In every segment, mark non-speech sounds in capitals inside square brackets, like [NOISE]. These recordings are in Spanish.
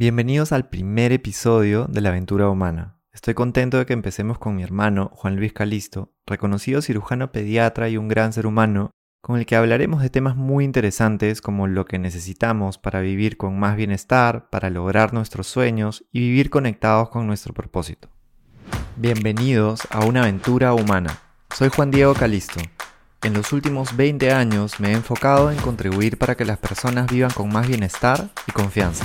Bienvenidos al primer episodio de La Aventura Humana. Estoy contento de que empecemos con mi hermano, Juan Luis Calisto, reconocido cirujano pediatra y un gran ser humano, con el que hablaremos de temas muy interesantes como lo que necesitamos para vivir con más bienestar, para lograr nuestros sueños y vivir conectados con nuestro propósito. Bienvenidos a una aventura humana. Soy Juan Diego Calisto. En los últimos 20 años me he enfocado en contribuir para que las personas vivan con más bienestar y confianza.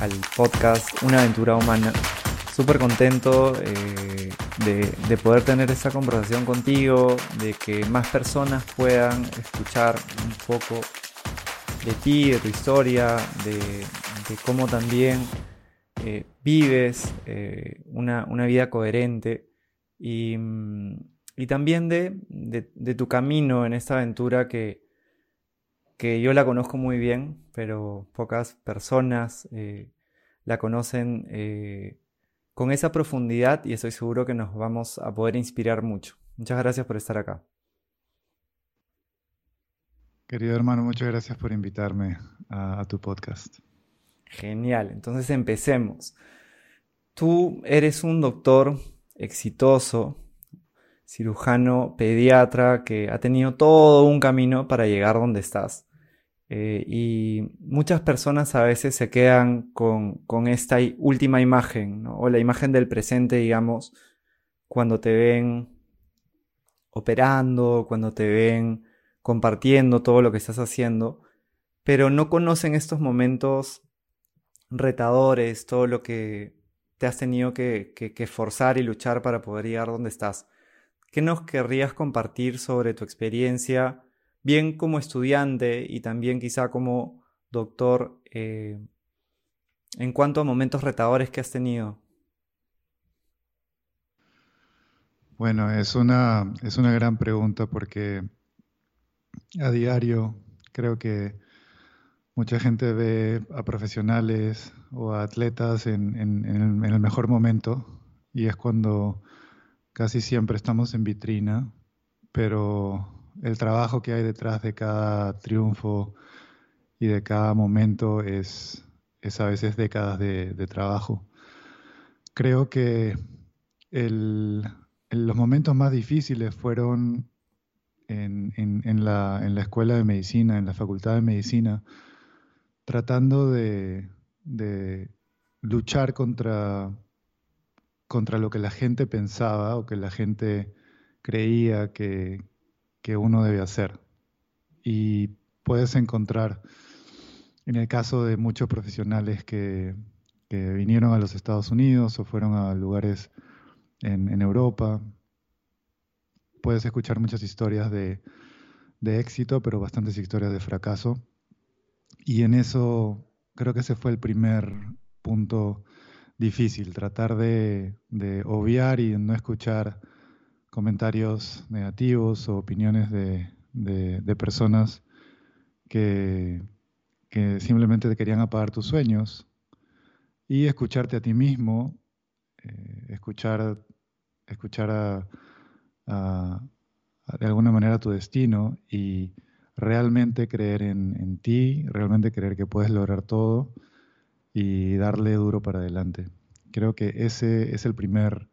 al podcast Una aventura humana. Súper contento eh, de, poder tener esta conversación contigo, de que más personas puedan escuchar un poco de ti, de tu historia, de, cómo también eh, vives eh, una, vida coherente y, y también de, de, tu camino en esta aventura que, que yo la conozco muy bien, pero pocas personas eh, la conocen eh, con esa profundidad y estoy seguro que nos vamos a poder inspirar mucho. Muchas gracias por estar acá. Querido hermano, muchas gracias por invitarme a, tu podcast. Genial, entonces empecemos. Tú eres un doctor exitoso, cirujano, pediatra, que ha tenido todo un camino para llegar donde estás. Eh, y muchas personas a veces se quedan con, esta última imagen, o la imagen del presente, digamos, cuando te ven operando, cuando te ven compartiendo todo lo que estás haciendo, pero no conocen estos momentos retadores, todo lo que te has tenido que, que, forzar y luchar para poder llegar donde estás. ¿Qué nos querrías compartir sobre tu experiencia? bien como estudiante y también quizá como doctor, eh, en cuanto a momentos retadores que has tenido? Bueno, es una, es una gran pregunta porque a diario creo que mucha gente ve a profesionales o a atletas en, en el mejor momento y es cuando casi siempre estamos en vitrina, pero el trabajo que hay detrás de cada triunfo y de cada momento es, es a veces décadas de, trabajo. Creo que los momentos más difíciles fueron en, la, escuela de medicina, en la facultad de medicina, tratando de, luchar contra, contra lo que la gente pensaba o que la gente creía que, que uno debe hacer. Y puedes encontrar, en el caso de muchos profesionales que, vinieron a los Estados Unidos o fueron a lugares en, Europa, puedes escuchar muchas historias de, éxito, pero bastantes historias de fracaso. Y en eso creo que ese fue el primer punto difícil, tratar de, obviar y no escuchar comentarios negativos o opiniones de, personas que, simplemente te querían apagar tus sueños. Y escucharte a ti mismo, eh, escuchar, escuchar de alguna manera tu destino y realmente creer en, ti, realmente creer que puedes lograr todo y darle duro para adelante. Creo que ese es el primer,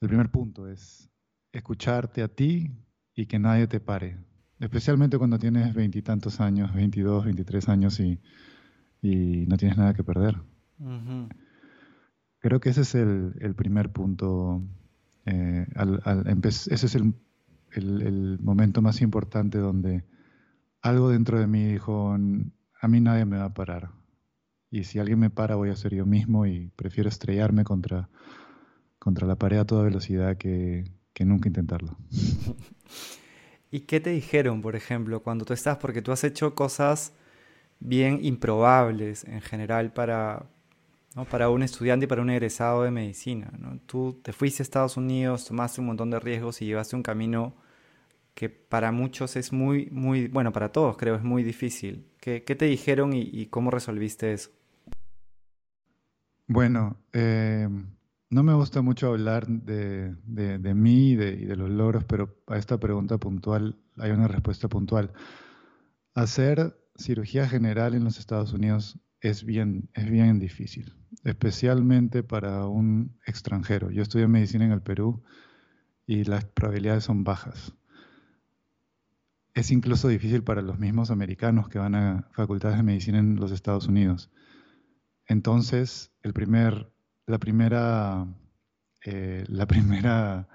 el primer punto, es escucharte a ti y que nadie te pare. Especialmente cuando tienes veintitantos años, 22, 23 años y, no tienes nada que perder. Creo que ese es el, primer punto. Eh, ese es el, el, momento más importante donde algo dentro de mí dijo, a mí nadie me va a parar. Y si alguien me para, voy a ser yo mismo y prefiero estrellarme contra, contra la pared a toda velocidad que, que nunca intentarlo. [LAUGHS] ¿Y qué te dijeron, por ejemplo, cuando tú estás? Porque tú has hecho cosas bien improbables en general para, para un estudiante y para un egresado de medicina. Tú te fuiste a Estados Unidos, tomaste un montón de riesgos y llevaste un camino que para muchos es muy, muy, bueno, para todos creo, es muy difícil. ¿Qué, te dijeron y, cómo resolviste eso? Bueno, eh, no me gusta mucho hablar de, mí y de, los logros, pero a esta pregunta puntual hay una respuesta puntual. Hacer cirugía general en los Estados Unidos es bien, es bien difícil, especialmente para un extranjero. Yo estudié medicina en el Perú y las probabilidades son bajas. Es incluso difícil para los mismos americanos que van a facultades de medicina en los Estados Unidos. Entonces, la primera, eh, la [LAUGHS] primera,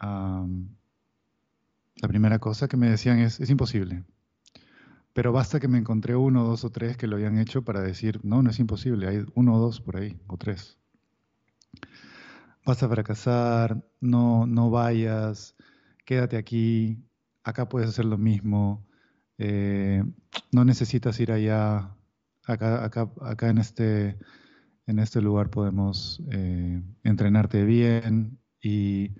la primera cosa que me decían es, es imposible pero basta que me encontré uno, dos o tres que lo habían hecho para decir, no, no es imposible, hay uno o dos por ahí, o tres. Vas a fracasar, no, no vayas, quédate aquí, acá puedes hacer lo mismo, eh, no necesitas ir allá, acá, acá, acá en, este, en este lugar podemos eh, entrenarte bien y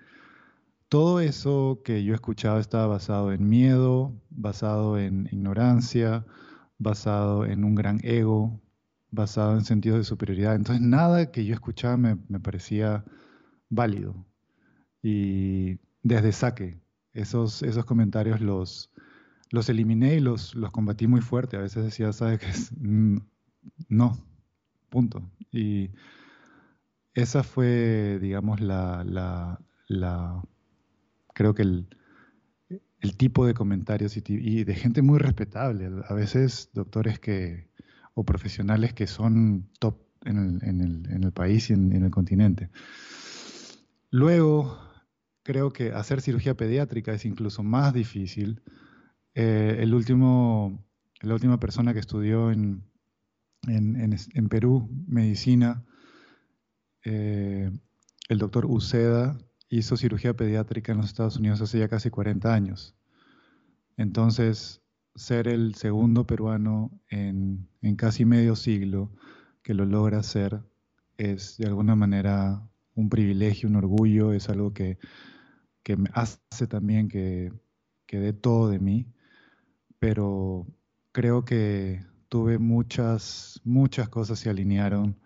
todo eso que yo escuchaba estaba basado en miedo, basado en ignorancia, basado en un gran ego, basado en sentidos de superioridad. Entonces nada que yo escuchaba me, parecía válido. Y desde saque, esos, esos comentarios los, los eliminé y los, los combatí muy fuerte. A veces decía, ¿sabes qué? Mm, no, punto. Y esa fue, digamos, la, la, la creo que el, tipo de comentarios y, de gente muy respetable, a veces doctores que, o profesionales que son top en el, país y en, el continente. Luego, creo que hacer cirugía pediátrica es incluso más difícil. Eh, el último, la última persona que estudió en, en, Perú medicina, eh, el doctor Uceda, hizo cirugía pediátrica en los Estados Unidos hace ya casi 40 años. Entonces, ser el segundo peruano en, casi medio siglo que lo logra hacer es de alguna manera un privilegio, un orgullo, es algo que, me hace también que, que dé todo de mí, pero creo que tuve muchas, muchas cosas se alinearon,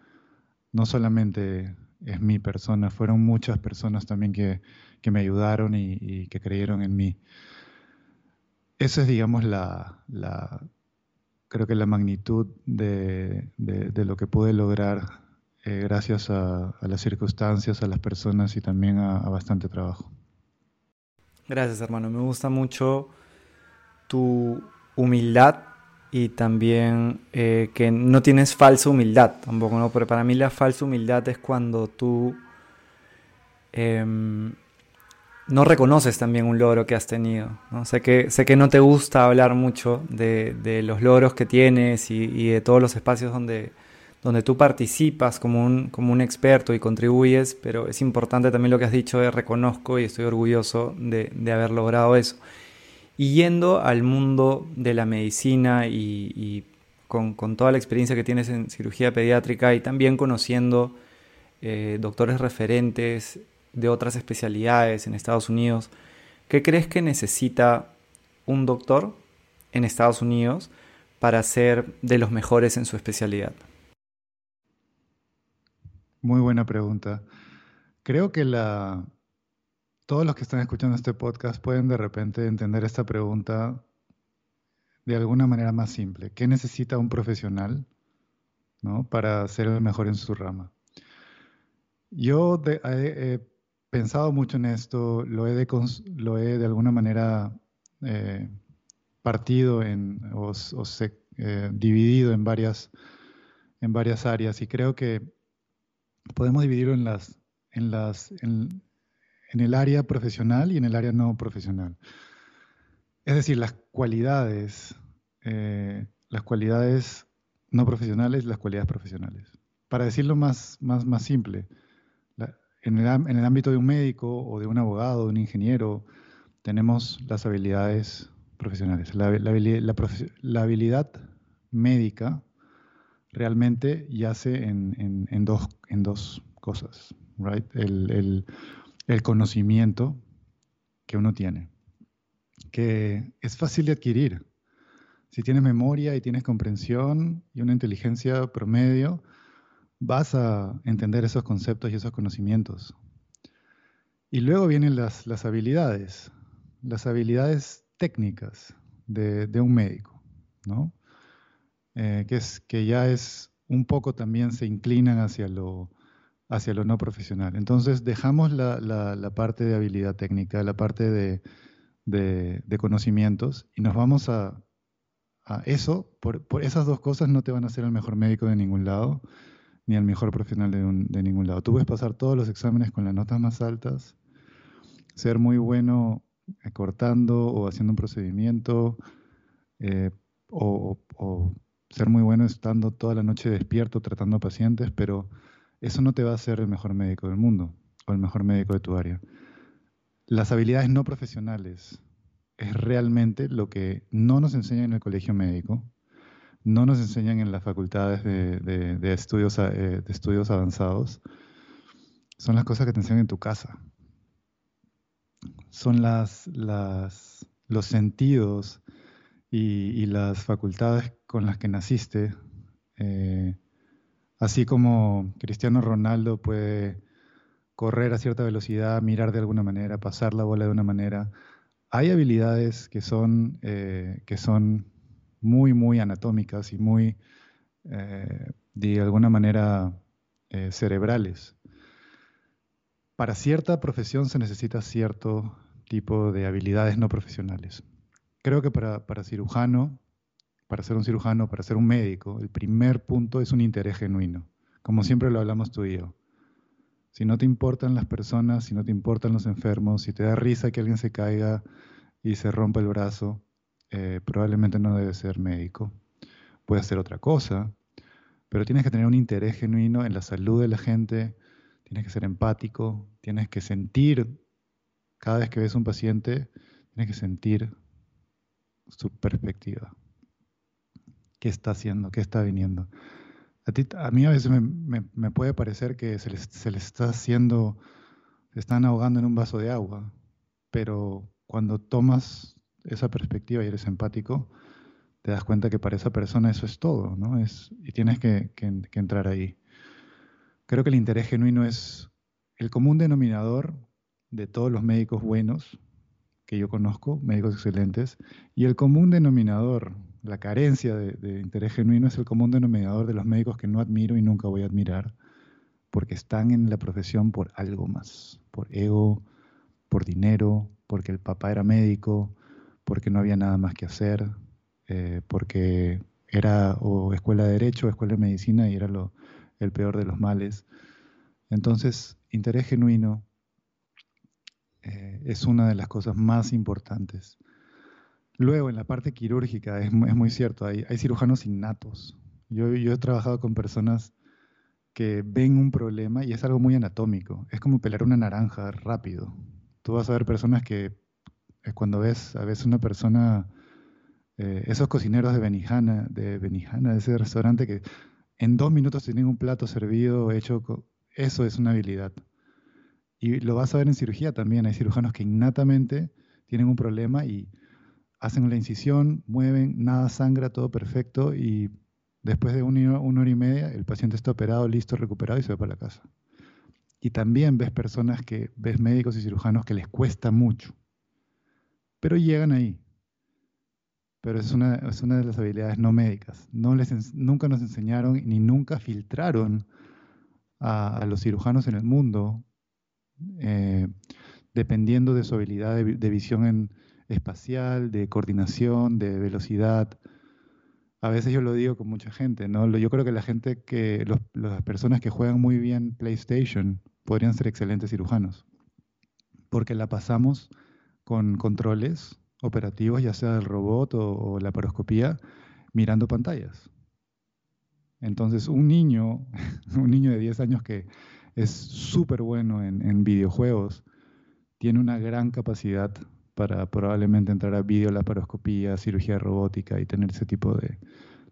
no solamente es mi persona, fueron muchas personas también que, me ayudaron y, que creyeron en mí. Esa es, digamos, la, creo que la magnitud de, lo que pude lograr eh, gracias a, las circunstancias, a las personas y también a, a bastante trabajo. Gracias, hermano. Me gusta mucho tu humildad y también eh, que no tienes falsa humildad tampoco, ¿no? Pero para mí la falsa humildad es cuando tú em, no reconoces también un logro que has tenido. ¿no? Sé, que, sé que no te gusta hablar mucho de, los logros que tienes y, de todos los espacios donde, donde tú participas como un, como un experto y contribuyes, pero es importante también lo que has dicho de reconozco y estoy orgulloso de, de haber logrado eso. Y yendo al mundo de la medicina y, con, toda la experiencia que tienes en cirugía pediátrica y también conociendo eh, doctores referentes de otras especialidades en Estados Unidos, ¿qué crees que necesita un doctor en Estados Unidos para ser de los mejores en su especialidad? Muy buena pregunta. Creo que la, todos los que están escuchando este podcast pueden de repente entender esta pregunta de alguna manera más simple. ¿Qué necesita un profesional para ser el mejor en su rama? Yo he, pensado mucho en esto, lo he de, lo he de alguna manera eh, partido en, o, eh, dividido en varias, en varias áreas y creo que podemos dividirlo en las, en las, el área profesional y en el área no profesional. Es decir, las cualidades, eh, las cualidades no profesionales y las cualidades profesionales. Para decirlo más, más, más simple, en, el, en, ámbito de un médico o de un abogado, de un ingeniero, tenemos las habilidades profesionales. La, la, la habilidad médica realmente yace en, en, dos, en dos cosas, right? El, conocimiento que uno tiene, que es fácil de adquirir. Si tienes memoria y tienes comprensión y una inteligencia promedio, vas a entender esos conceptos y esos conocimientos. Y luego vienen las, las habilidades, las habilidades técnicas de, de un médico, ¿no? Eh, que, es, que ya es un poco también se inclinan hacia lo, hacia lo no profesional. Entonces dejamos la, la, parte de habilidad técnica, la parte de, de, conocimientos y nos vamos a, a eso. Por, por, esas dos cosas no te van a hacer el mejor médico de ningún lado, ni el mejor profesional de, de ningún lado. Tú puedes pasar todos los exámenes con las notas más altas, ser muy bueno cortando o haciendo un procedimiento, eh, o, o ser muy bueno estando toda la noche despierto tratando a pacientes, pero eso no te va a hacer el mejor médico del mundo o el mejor médico de tu área. Las habilidades no profesionales es realmente lo que no nos enseñan en el colegio médico, no nos enseñan en las facultades de, estudios, eh, de estudios avanzados, son las cosas que te enseñan en tu casa. Son las, los sentidos y, las facultades con las que naciste, eh, así como Cristiano Ronaldo puede correr a cierta velocidad, mirar de alguna manera, pasar la bola de una manera, hay habilidades que son, eh, que son muy, muy anatómicas y muy, eh, de alguna manera, cerebrales. Para cierta profesión se necesita cierto tipo de habilidades no profesionales. Creo que para, para cirujano, para ser un cirujano, para ser un médico, el primer punto es un interés genuino, como siempre lo hablamos tú y yo. Si no te importan las personas, si no te importan los enfermos, si te da risa que alguien se caiga y se rompa el brazo, eh, probablemente no debes ser médico. Puede ser otra cosa, pero tienes que tener un interés genuino en la salud de la gente, tienes que ser empático, tienes que sentir, cada vez que ves un paciente, tienes que sentir su perspectiva. ¿Qué está haciendo? ¿Qué está viniendo? A, ti, a mí a veces me, puede parecer que se les, se les, está haciendo, se están ahogando en un vaso de agua, pero cuando tomas esa perspectiva y eres empático, te das cuenta que para esa persona eso es todo, ¿no? Es, y tienes que, que, que entrar ahí. Creo que el interés genuino es el común denominador de todos los médicos buenos, que yo conozco, médicos excelentes, y el común denominador, la carencia de, interés genuino es el común denominador de los médicos que no admiro y nunca voy a admirar, porque están en la profesión por algo más, por ego, por dinero, porque el papá era médico, porque no había nada más que hacer, eh, porque era o escuela de derecho o escuela de medicina y era lo, el peor de los males. Entonces, interés genuino eh, es una de las cosas más importantes. Luego, en la parte quirúrgica, es, muy cierto, hay, cirujanos innatos. Yo, he trabajado con personas que ven un problema y es algo muy anatómico. Es como pelar una naranja rápido. Tú vas a ver personas que eh, cuando ves a veces una persona, eh, esos cocineros de Benihana, de Benihana, de ese restaurante que en dos minutos tienen un plato servido, hecho, eso es una habilidad. Y lo vas a ver en cirugía también. Hay cirujanos que innatamente tienen un problema y hacen la incisión, mueven, nada sangra, todo perfecto y después de una, hora y media el paciente está operado, listo, recuperado y se va para la casa. Y también ves personas que, ves médicos y cirujanos que les cuesta mucho, pero llegan ahí. Pero es una, es una de las habilidades no médicas. No les, nunca nos enseñaron ni nunca filtraron a, los cirujanos en el mundo eh, dependiendo de su habilidad de, visión espacial, de coordinación, de velocidad. A veces yo lo digo con mucha gente, ¿no? Yo creo que la gente que, las personas que juegan muy bien PlayStation podrían ser excelentes cirujanos, porque la pasamos con controles operativos, ya sea del robot o, o la paroscopía, mirando pantallas. Entonces, un niño, [LAUGHS] un niño de 10 años que es súper bueno en, videojuegos, tiene una gran capacidad para probablemente entrar a videolaparoscopía, cirugía robótica y tener ese tipo de,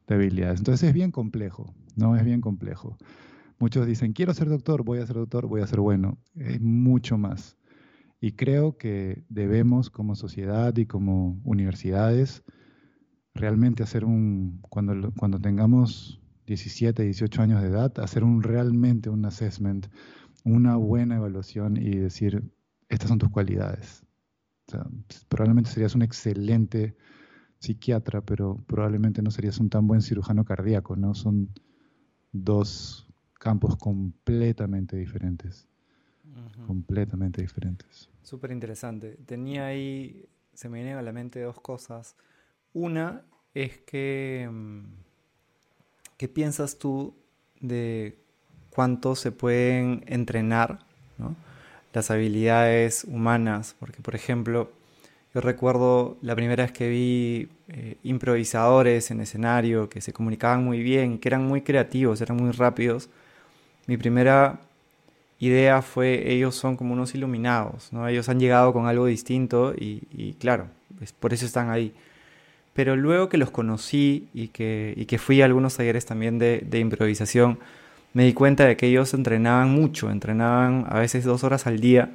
de habilidades. Entonces es bien complejo, ¿no? Es bien complejo. Muchos dicen, quiero ser doctor, voy a ser doctor, voy a ser bueno. Es mucho más. Y creo que debemos como sociedad y como universidades realmente hacer un, cuando, cuando tengamos 17, 18 años de edad, hacer un realmente un assessment, una buena evaluación y decir, estas son tus cualidades. Probablemente serías un excelente psiquiatra, pero probablemente no serías un tan buen cirujano cardíaco, ¿no? Son dos campos completamente diferentes. Completamente diferentes. Súper interesante. Tenía ahí, se me vienen a la mente dos cosas. Una es que, mm, ¿qué piensas tú de cuánto se pueden entrenar las habilidades humanas? Porque, por ejemplo, yo recuerdo la primera vez que vi eh, improvisadores en escenario que se comunicaban muy bien, que eran muy creativos, eran muy rápidos. Mi primera idea fue ellos son como unos iluminados, ¿no? Ellos han llegado con algo distinto y, claro, por eso están ahí. Pero luego que los conocí y que, que fui a algunos talleres también de, de improvisación, me di cuenta de que ellos entrenaban mucho, entrenaban a veces dos horas al día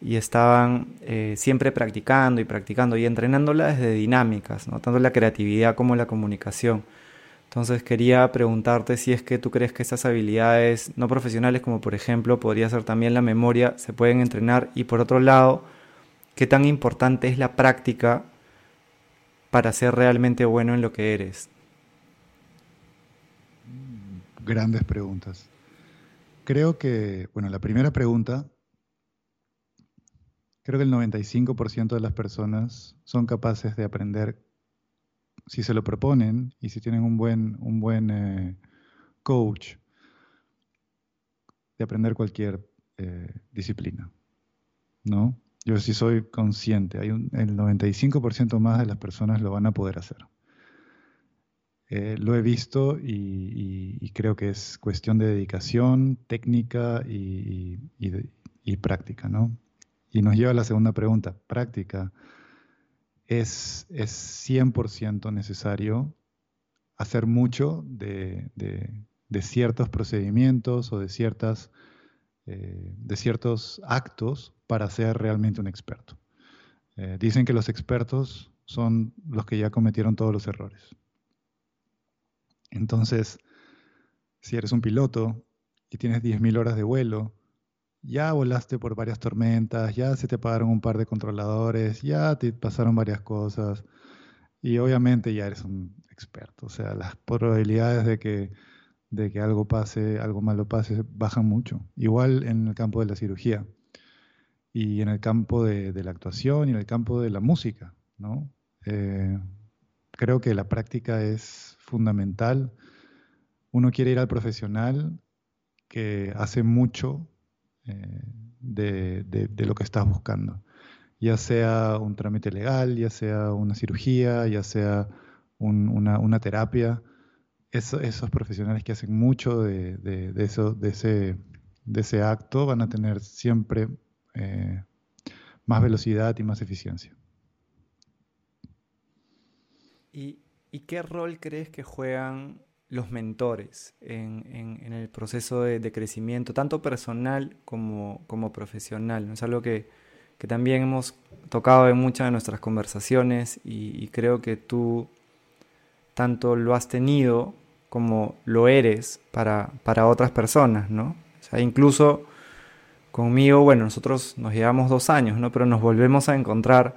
y estaban eh, siempre practicando y practicando y entrenándola desde dinámicas, ¿no? tanto la creatividad como la comunicación. Entonces quería preguntarte si es que tú crees que estas habilidades no profesionales, como por ejemplo podría ser también la memoria, se pueden entrenar y por otro lado, qué tan importante es la práctica para ser realmente bueno en lo que eres. Grandes preguntas. Creo que, bueno, la primera pregunta Creo que el 95% de las personas son capaces de aprender si se lo proponen y si tienen un buen, un buen eh, coach, de aprender cualquier eh, disciplina. ¿no? Yo sí soy consciente, hay un, el 95% más de las personas lo van a poder hacer. Eh, lo he visto y, creo que es cuestión de dedicación, técnica y, y práctica, ¿no? Y nos lleva a la segunda pregunta, práctica. Es, es 100% necesario hacer mucho de, ciertos procedimientos o de, ciertas, eh, de ciertos actos para ser realmente un experto. Eh, dicen que los expertos son los que ya cometieron todos los errores. Entonces, si eres un piloto y tienes 10.000 horas de vuelo ya volaste por varias tormentas, ya se te pagaron un par de controladores, ya te pasaron varias cosas y obviamente ya eres un experto. O sea, las probabilidades de que, de que algo pase, algo malo pase, bajan mucho. Igual en el campo de la cirugía y en el campo de, la actuación y en el campo de la música, ¿no? Eh, creo que la práctica es fundamental. Uno quiere ir al profesional que hace mucho eh, de, lo que estás buscando. Ya sea un trámite legal, ya sea una cirugía, ya sea una, terapia. esos profesionales que hacen mucho de, ese acto van a tener siempre eh, más velocidad y más eficiencia. ¿Y, ¿Y, qué rol crees que juegan los mentores en, el proceso de, crecimiento, tanto personal como, profesional. Es algo que, también hemos tocado en muchas de nuestras conversaciones y, creo que tú tanto lo has tenido como lo eres para, para otras personas, ¿no? O sea, incluso conmigo, bueno, nosotros nos llevamos dos años, ¿no? Pero nos volvemos a encontrar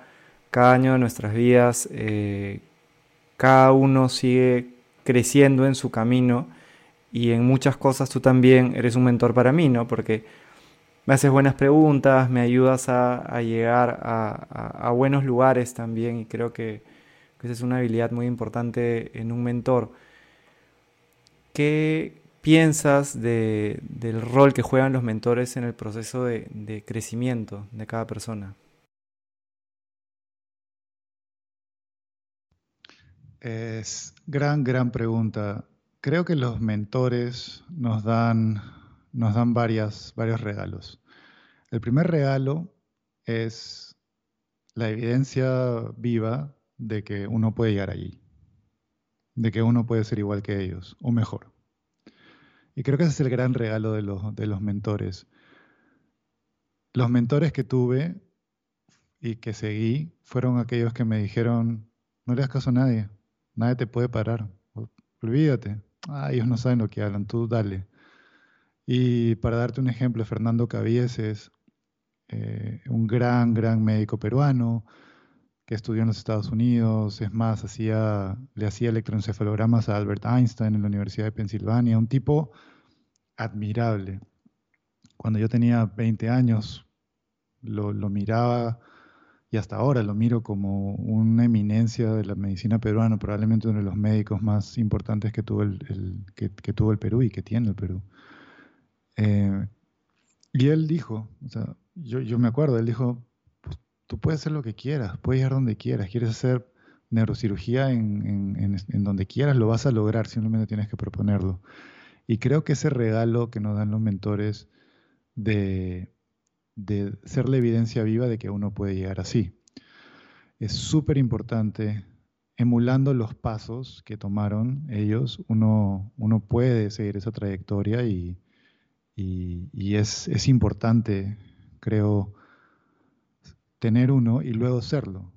cada año de nuestras vidas, eh, cada uno sigue creciendo en su camino y en muchas cosas tú también eres un mentor para mí, ¿no? Porque me haces buenas preguntas, me ayudas a, llegar a, buenos lugares también y creo que, esa es una habilidad muy importante en un mentor. ¿Qué piensas del rol que juegan los mentores en el proceso de crecimiento de cada persona? Es gran, gran pregunta. Creo que los mentores nos dan, nos dan varios regalos. El primer regalo es la evidencia viva de que uno puede llegar allí. de que uno puede ser igual que ellos o mejor. Y creo que ese es el gran regalo de los, de los mentores. Los mentores que tuve y que seguí fueron aquellos que me dijeron, no le hagas caso a nadie, nadie te puede parar, olvídate, ah, ellos no saben lo que hablan, tú dale. Y para darte un ejemplo, Fernando Cabieses, eh, un gran, gran médico peruano que estudió en los Estados Unidos, es más, hacía, le hacía electroencefalogramas a Albert Einstein en la Universidad de Pensilvania, un tipo admirable. Cuando yo tenía 20 años, lo, lo miraba y hasta ahora lo miro como una eminencia de la medicina peruana, probablemente uno de los médicos más importantes que tuvo el, que, tuvo el Perú y que tiene el Perú. Eh, y él dijo, yo, me acuerdo, él dijo, pues, tú puedes hacer lo que quieras, puedes ir donde quieras, quieres hacer neurocirugía en, en, en, donde quieras, lo vas a lograr, simplemente tienes que proponerlo. Y creo que ese regalo que nos dan los mentores de, de ser la evidencia viva de que uno puede llegar así. Es súper importante, emulando los pasos que tomaron ellos, uno, uno puede seguir esa trayectoria y, y, es, es, importante, creo, tener uno y luego serlo.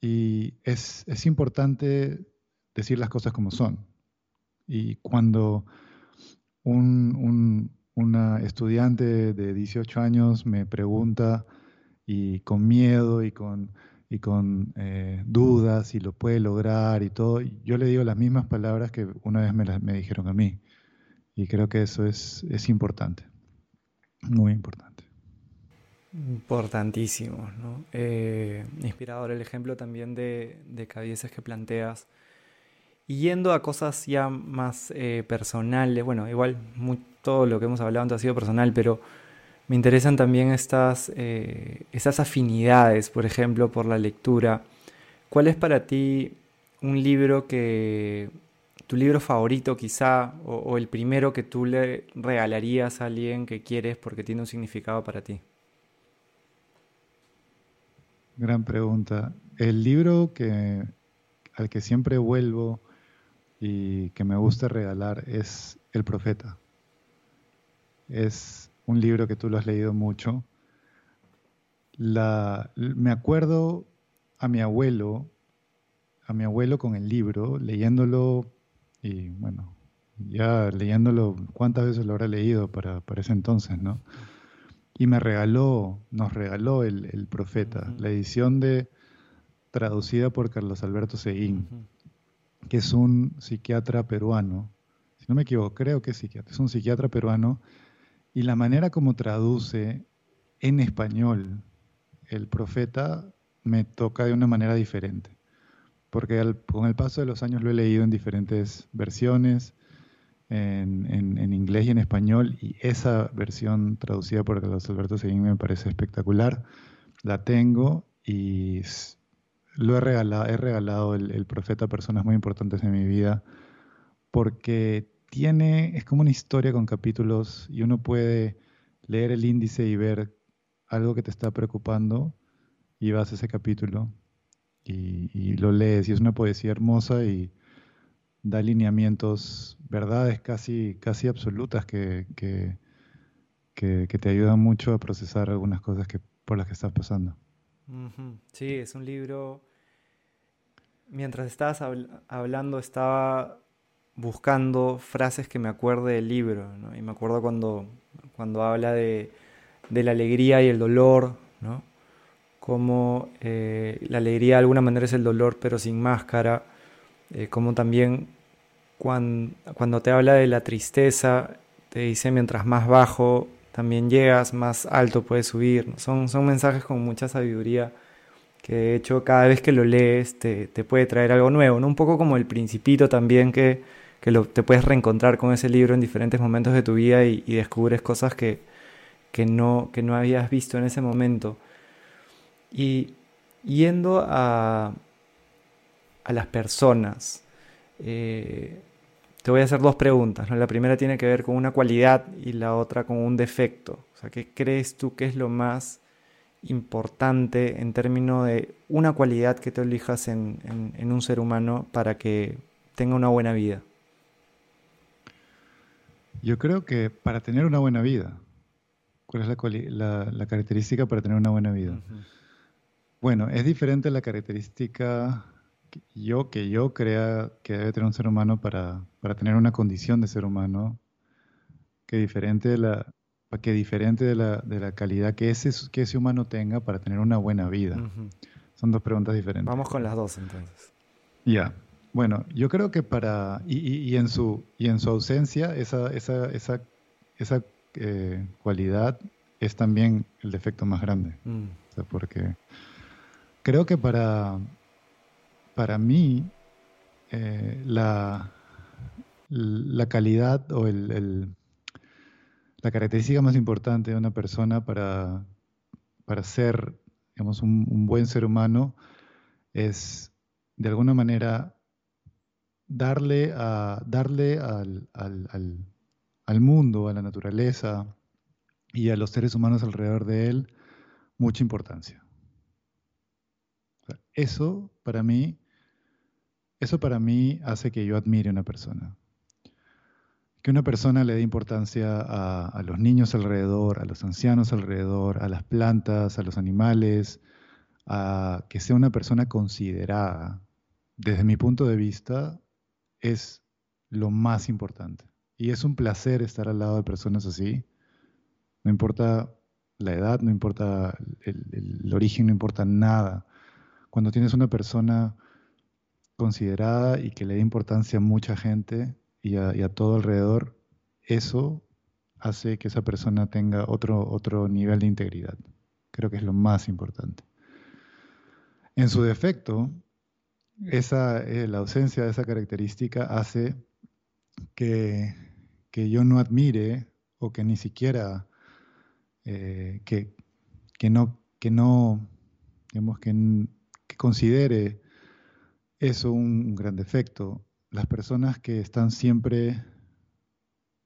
Y es, es importante decir las cosas como son. Y cuando un, una estudiante de 18 años me pregunta y con miedo y con, y con eh, dudas si lo puede lograr y todo, yo le digo las mismas palabras que una vez me, me dijeron a mí. Y creo que eso es, es importante, muy importante. Importantísimo, ¿no? Eh, inspirador el ejemplo también de, de cabezas que planteas yendo a cosas ya más eh, personales, bueno, igual todo lo que hemos hablado antes ha sido personal, pero me interesan también estas, eh, afinidades, por ejemplo, por la lectura. ¿Cuál es para ti un libro que, tu libro favorito quizá, o, o el primero que tú le regalarías a alguien que quieres porque tiene un significado para ti? Gran pregunta. El libro que, al que siempre vuelvo y que me gusta regalar es El Profeta. Es un libro que tú lo has leído mucho. me acuerdo a mi abuelo, a mi abuelo con el libro, leyéndolo y bueno, ya leyéndolo, ¿cuántas veces lo habrá leído para, para ese entonces, no? Y me regaló, nos regaló el, Profeta, la edición de traducida por Carlos Alberto Seguín que es un psiquiatra peruano, si no me equivoco, creo que es psiquiatra, es un psiquiatra peruano, y la manera como traduce en español el profeta me toca de una manera diferente, porque con el paso de los años lo he leído en diferentes versiones, en, inglés y en español, y esa versión traducida por Carlos Alberto Seguín me parece espectacular, la tengo y lo he regalado, he regalado el, profeta a personas muy importantes en mi vida porque tiene, es como una historia con capítulos y uno puede leer el índice y ver algo que te está preocupando y vas a ese capítulo y, lo lees y es una poesía hermosa y da lineamientos, verdades casi, casi absolutas que, que, que, te ayudan mucho a procesar algunas cosas que, por las que estás pasando. Sí, es un libro. Mientras estabas hablando, estaba buscando frases que me acuerde del libro, Y me acuerdo cuando, cuando habla de, la alegría y el dolor, ¿no? Como eh, la alegría de alguna manera es el dolor, pero sin máscara. Eh, como también cuando, cuando te habla de la tristeza, te dice mientras más bajo también llegas, más alto puedes subir. Son, son mensajes con mucha sabiduría que de hecho cada vez que lo lees te, puede traer algo nuevo, ¿no? Un poco como el principito también que, lo, te puedes reencontrar con ese libro en diferentes momentos de tu vida y, descubres cosas que, no, que no habías visto en ese momento. Y yendo a, a las personas, eh, te voy a hacer dos preguntas. La primera tiene que ver con una cualidad y la otra con un defecto. O sea, ¿qué crees tú que es lo más importante en términos de una cualidad que te elijas en, un ser humano para que tenga una buena vida? Yo creo que para tener una buena vida, ¿cuál es la, característica para tener una buena vida? Bueno, es diferente la característica yo, que yo crea que debe tener un ser humano para, tener una condición de ser humano, que diferente de la, que diferente de la, de la calidad que ese, que ese humano tenga para tener una buena vida. Son dos preguntas diferentes. Vamos con las dos entonces. Ya. Bueno, yo creo que para. Y, en, su, y en su ausencia, esa, esa, esa, esa eh, cualidad es también el defecto más grande. Mm. porque creo que para, para mí, eh, la, calidad o la característica más importante de una persona para, para ser digamos, un, buen ser humano es de alguna manera darle, darle al, al, mundo, a la naturaleza y a los seres humanos alrededor de él mucha importancia. Eso para mí, eso para mí hace que yo admire a una persona. Que una persona le dé importancia a, los niños alrededor, a los ancianos alrededor, a las plantas, a los animales, a que sea una persona considerada. Desde mi punto de vista, es lo más importante. Y es un placer estar al lado de personas así. No importa la edad, no importa el, origen, no importa nada. Cuando tienes una persona considerada y que le da importancia a mucha gente y a, todo alrededor, eso hace que esa persona tenga otro, otro nivel de integridad. Creo que es lo más importante. En su defecto, esa, eh, la ausencia de esa característica hace que, yo no admire o que ni siquiera eh, que, no, que no, digamos, que, considere eso un, gran defecto. Las personas que están siempre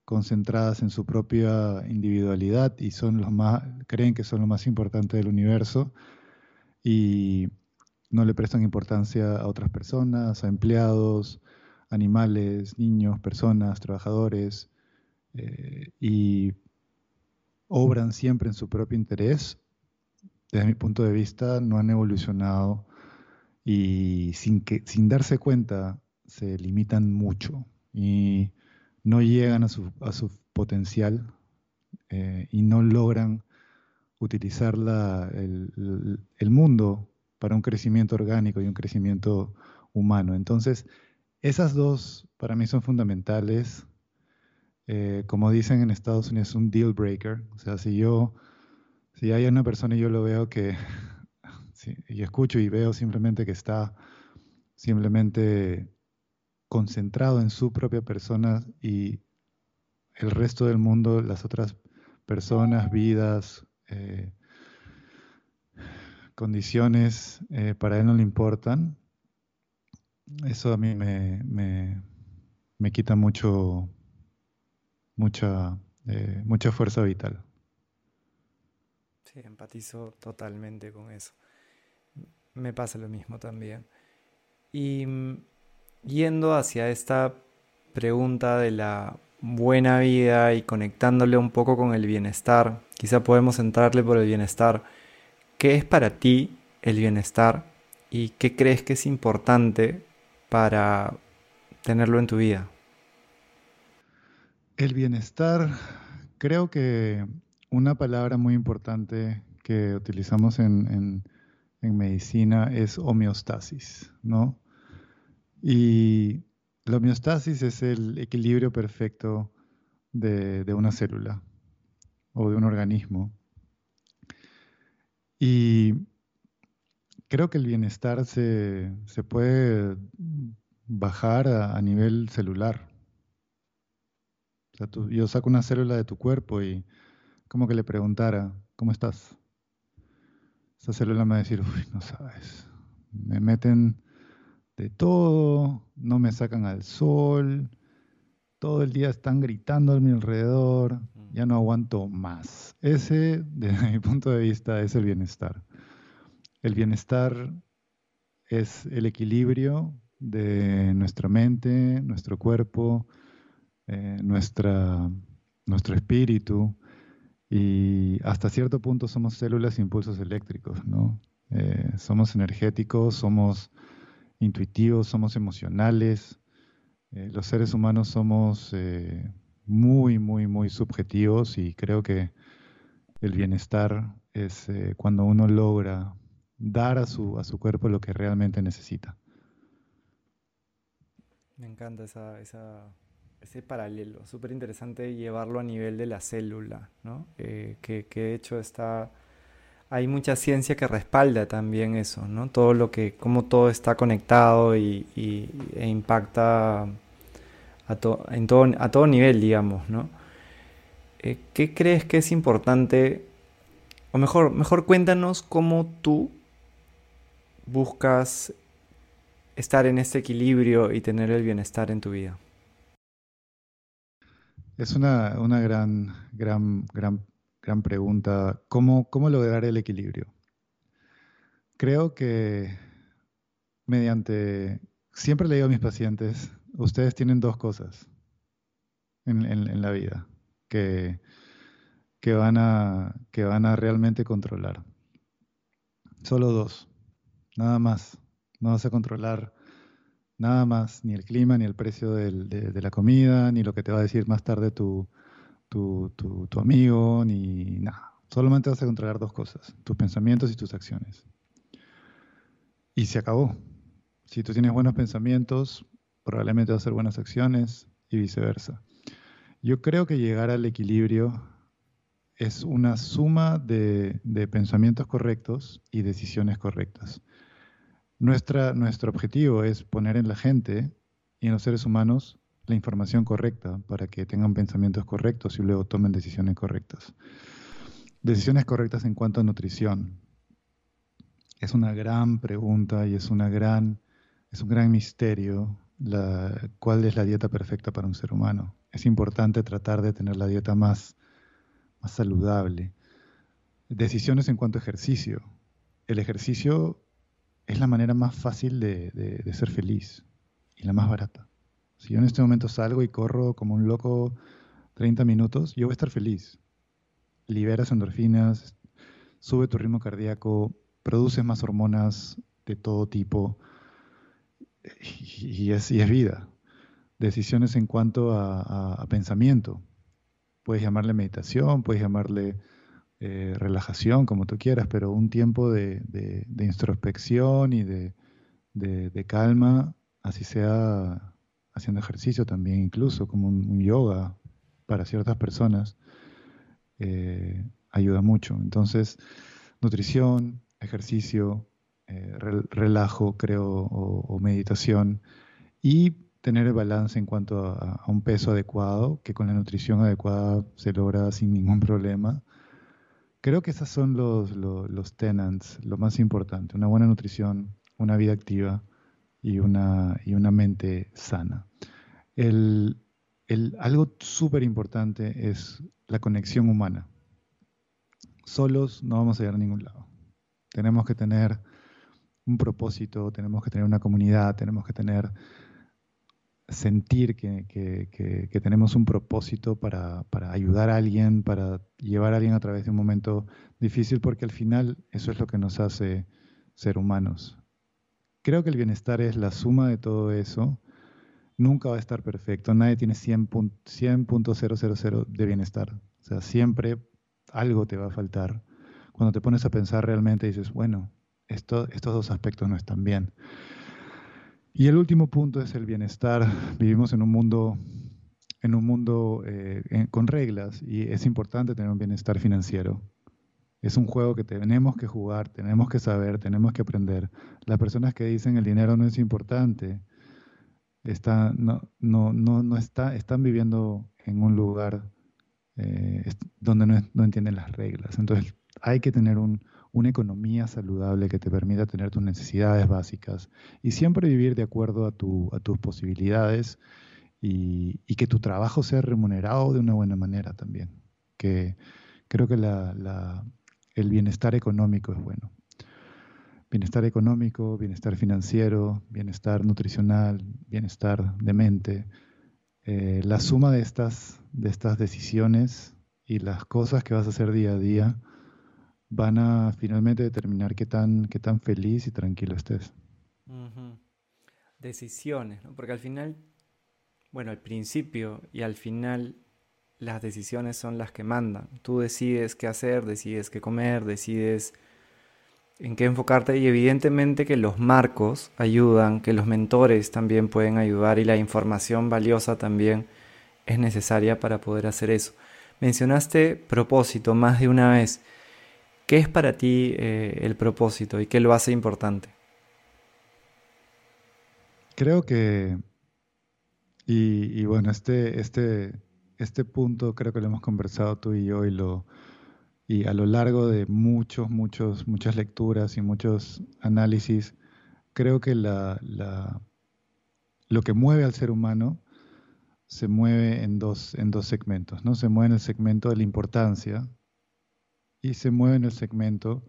concentradas en su propia individualidad y son los más, creen que son lo más importante del universo y no le prestan importancia a otras personas, a empleados, animales, niños, personas, trabajadores, eh, y obran siempre en su propio interés, desde mi punto de vista, no han evolucionado y sin, que, sin darse cuenta se limitan mucho y no llegan a su, potencial eh, y no logran utilizar el, el mundo para un crecimiento orgánico y un crecimiento humano. Entonces, esas dos para mí son fundamentales. Eh, como dicen en Estados Unidos, un deal breaker. O sea, si yo, si hay una persona y yo lo veo que, y escucho y veo simplemente que está simplemente concentrado en su propia persona y el resto del mundo, las otras personas, vidas, eh, condiciones eh, para él no le importan, eso a mí me, me, quita mucho, mucha, eh, mucha fuerza vital. Sí, empatizo totalmente con eso. Me pasa lo mismo también. Y mm, yendo hacia esta pregunta de la buena vida y conectándole un poco con el bienestar, quizá podemos entrarle por el bienestar ¿Qué es para ti el bienestar y qué crees que es importante para tenerlo en tu vida? El bienestar, creo que una palabra muy importante que utilizamos en, medicina es homeostasis, ¿no? Y la homeostasis es el equilibrio perfecto de una célula o de un organismo. Y creo que el bienestar se, puede bajar a, nivel celular. O sea, yo saco una célula de tu cuerpo y como que le preguntara, ¿cómo estás? Esa célula me va a decir, uy, no sabes, me meten de todo, no me sacan al sol, todo el día están gritando a mi alrededor, ya no aguanto más. Ese, desde [LAUGHS] mi punto de vista, es el bienestar. El bienestar es el equilibrio de nuestra mente, nuestro cuerpo, eh, nuestra, nuestro espíritu y hasta cierto punto somos células e impulsos eléctricos, ¿no? Eh, somos energéticos, somos intuitivos, somos emocionales. Eh, los seres humanos somos muy, muy, muy subjetivos y creo que el bienestar es cuando uno logra dar a su, a su cuerpo lo que realmente necesita. Me encanta esa, ese paralelo, súper interesante llevarlo a nivel de la célula, ¿no? Eh, que, de hecho está, hay mucha ciencia que respalda también eso, ¿no? Todo lo que, cómo todo está conectado y, e impacta a, en todo, a todo nivel, digamos, ¿no? Eh, ¿Qué crees que es importante? O mejor, mejor cuéntanos cómo tú buscas estar en este equilibrio y tener el bienestar en tu vida? Es una, gran, gran, gran, gran pregunta. ¿Cómo, ¿Cómo lograr el equilibrio? Creo que mediante, siempre le digo a mis pacientes, ustedes tienen dos cosas en, la vida que, que, van a, que van a realmente controlar. Solo dos, nada más. No vas a controlar nada más, ni el clima, ni el precio de, la comida, ni lo que te va a decir más tarde tu, amigo, ni nada. Solamente vas a controlar dos cosas, tus pensamientos y tus acciones. Y se acabó. Si tú tienes buenos pensamientos, probablemente vas a hacer buenas acciones y viceversa. Yo creo que llegar al equilibrio es una suma de, de pensamientos correctos y decisiones correctas. Nuestra, nuestro objetivo es poner en la gente y en los seres humanos la información correcta para que tengan pensamientos correctos y luego tomen decisiones correctas. Decisiones correctas en cuanto a nutrición. Es una gran pregunta y es, una gran, es un gran misterio cuál es la dieta perfecta para un ser humano. Es importante tratar de tener la dieta más, más saludable. Decisiones en cuanto a ejercicio. El ejercicio es la manera más fácil de, ser feliz y la más barata. Si yo en este momento salgo y corro como un loco 30 minutos, yo voy a estar feliz. Liberas endorfinas, sube tu ritmo cardíaco, produces más hormonas de todo tipo y, es, vida. Decisiones en cuanto a pensamiento. Puedes llamarle meditación, puedes llamarle eh, relajación, como tú quieras, pero un tiempo de, introspección y de, calma, así sea haciendo ejercicio también, incluso como un, yoga para ciertas personas, eh, ayuda mucho. Entonces, nutrición, ejercicio, eh, relajo, creo, o, meditación, y tener el balance en cuanto a, a, un peso adecuado, que con la nutrición adecuada se logra sin ningún problema. Creo que esos son los, los, tenants, lo más importante, una buena nutrición, una vida activa y una, y una mente sana. El, el, algo súper importante es la conexión humana. Solos no vamos a llegar a ningún lado. Tenemos que tener un propósito, tenemos que tener una comunidad, tenemos que tener sentir que, tenemos un propósito para, ayudar a alguien, para llevar a alguien a través de un momento difícil, porque al final eso es lo que nos hace ser humanos. Creo que el bienestar es la suma de todo eso. Nunca va a estar perfecto. Nadie tiene 100.000 de bienestar. O sea, siempre algo te va a faltar. Cuando te pones a pensar realmente dices, bueno, esto, estos dos aspectos no están bien. Y el último punto es el bienestar. Vivimos en un mundo, en un mundo eh, con reglas y es importante tener un bienestar financiero. Es un juego que tenemos que jugar, tenemos que saber, tenemos que aprender. Las personas que dicen el dinero no es importante, no, no, no, no está, están viviendo en un lugar eh, donde no, no entienden las reglas. Entonces hay que tener un, una economía saludable que te permita tener tus necesidades básicas y siempre vivir de acuerdo a, tus posibilidades y, que tu trabajo sea remunerado de una buena manera también. Que creo que el bienestar económico es bueno. bienestar económico, bienestar financiero, bienestar nutricional, bienestar de mente. Eh, la suma de estas, de estas decisiones y las cosas que vas a hacer día a día van a finalmente determinar qué tan, qué tan feliz y tranquilo estés. Decisiones, ¿no? porque al final, bueno, al principio y al final las decisiones son las que mandan. Tú decides qué hacer, decides qué comer, decides en qué enfocarte y evidentemente que los marcos ayudan, que los mentores también pueden ayudar y la información valiosa también es necesaria para poder hacer eso. Mencionaste propósito más de una vez. ¿Qué es para ti eh, el propósito y qué lo hace importante? Creo que, y, y bueno, este, este, este punto creo que lo hemos conversado tú y yo y lo, y a lo largo de muchos, muchos, muchas lecturas y muchos análisis, creo que la, lo que mueve al ser humano se mueve en dos, en dos segmentos, ¿no? Se mueve en el segmento de la importancia y se mueve en el segmento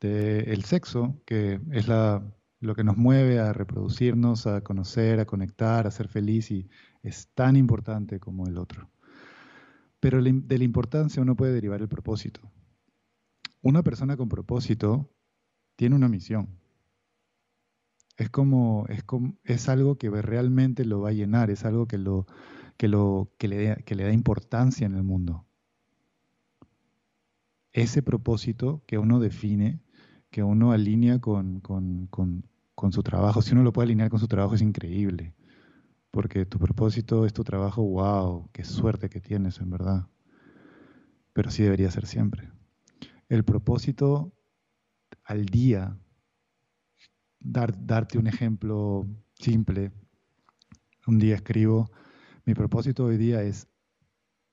del sexo, que es la, lo que nos mueve a reproducirnos, a conocer, a conectar, a ser feliz y es tan importante como el otro. Pero de la importancia uno puede derivar el propósito. Una persona con propósito tiene una misión. Es como, es como, es algo que realmente lo va a llenar, es algo que, lo, que, lo, que, le, que le da importancia en el mundo. Ese propósito que uno define, que uno alinea con, con, con, con su trabajo, si uno lo puede alinear con su trabajo es increíble, porque tu propósito es tu trabajo, wow, qué suerte que tienes en verdad, pero sí debería ser siempre. El propósito al día, dar, darte un ejemplo simple. Un día escribo, mi propósito hoy día es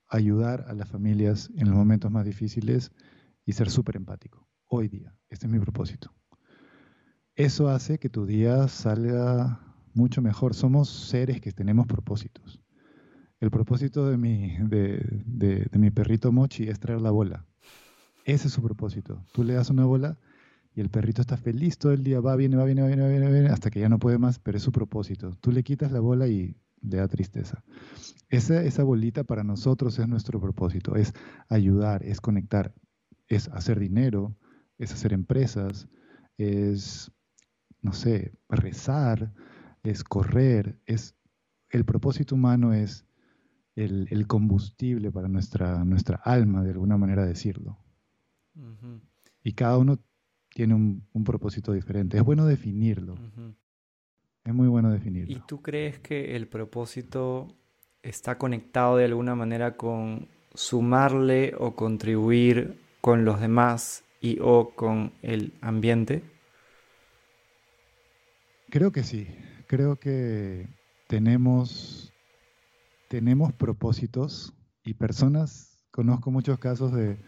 ayudar a las familias en los momentos más difíciles y ser súper empático. Hoy día, este es mi propósito. Eso hace que tu día salga mucho mejor. Somos seres que tenemos propósitos. El propósito de mi, de, de mi perrito Mochi es traer la bola. Ese es su propósito. Tú le das una bola y el perrito está feliz todo el día, va, viene, va, viene, va, viene, viene, viene, hasta que ya no puede más, pero es su propósito. Tú le quitas la bola y le da tristeza. Esa, esa bolita para nosotros es nuestro propósito, es ayudar, es conectar, es hacer dinero, es hacer empresas, es, no sé, rezar, es correr, es el propósito humano es el, el combustible para nuestra, nuestra alma, de alguna manera decirlo. Y cada uno tiene un, propósito diferente. Es bueno definirlo. Es muy bueno definirlo. ¿Y tú crees que el propósito está conectado de alguna manera con sumarle o contribuir con los demás y o con el ambiente? Creo que sí. Creo que tenemos, tenemos propósitos y personas, conozco muchos casos de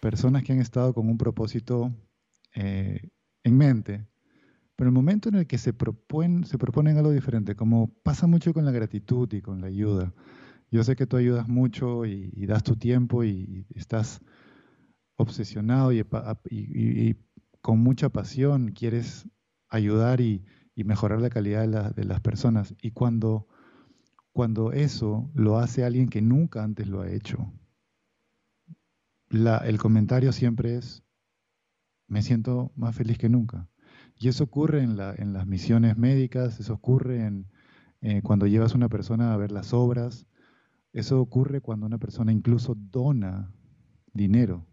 personas que han estado con un propósito eh, en mente, pero el momento en el que se proponen, se proponen algo diferente, como pasa mucho con la gratitud y con la ayuda, yo sé que tú ayudas mucho y, das tu tiempo y, estás obsesionado y, con mucha pasión quieres ayudar y, mejorar la calidad de, las personas. Y cuando, cuando eso lo hace alguien que nunca antes lo ha hecho, el comentario siempre es, me siento más feliz que nunca. Y eso ocurre en, las misiones médicas, eso ocurre en, eh, cuando llevas a una persona a ver las obras, eso ocurre cuando una persona incluso dona dinero.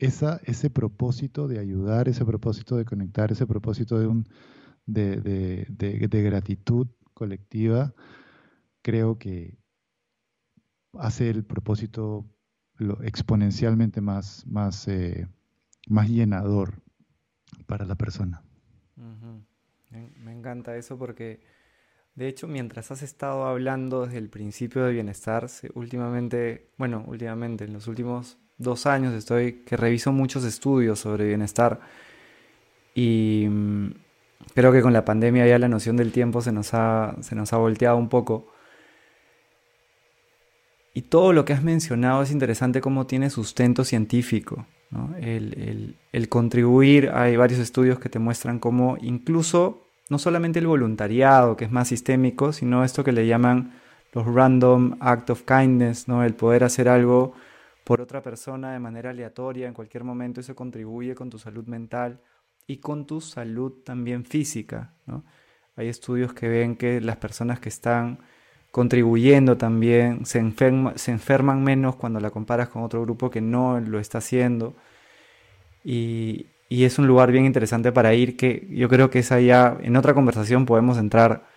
Ese propósito de ayudar, ese propósito de conectar, ese propósito de, gratitud colectiva, creo que hace el propósito exponencialmente más, eh, más llenador para la persona. me, encanta eso porque, de hecho, mientras has estado hablando desde el principio de bienestar, últimamente, bueno, últimamente, en los últimos dos años estoy que reviso muchos estudios sobre bienestar y mm, creo que con la pandemia ya la noción del tiempo se nos ha, se nos ha volteado un poco y todo lo que has mencionado es interesante cómo tiene sustento científico. El, el, contribuir, hay varios estudios que te muestran cómo incluso no solamente el voluntariado, que es más sistémico, sino esto que le llaman los random act of kindness, ¿no? el poder hacer algo por otra persona de manera aleatoria en cualquier momento, eso contribuye con tu salud mental y con tu salud también física. Hay estudios que ven que las personas que están contribuyendo también, se, se enferman menos cuando la comparas con otro grupo que no lo está haciendo. Y, es un lugar bien interesante para ir, que yo creo que es allá, en otra conversación podemos entrar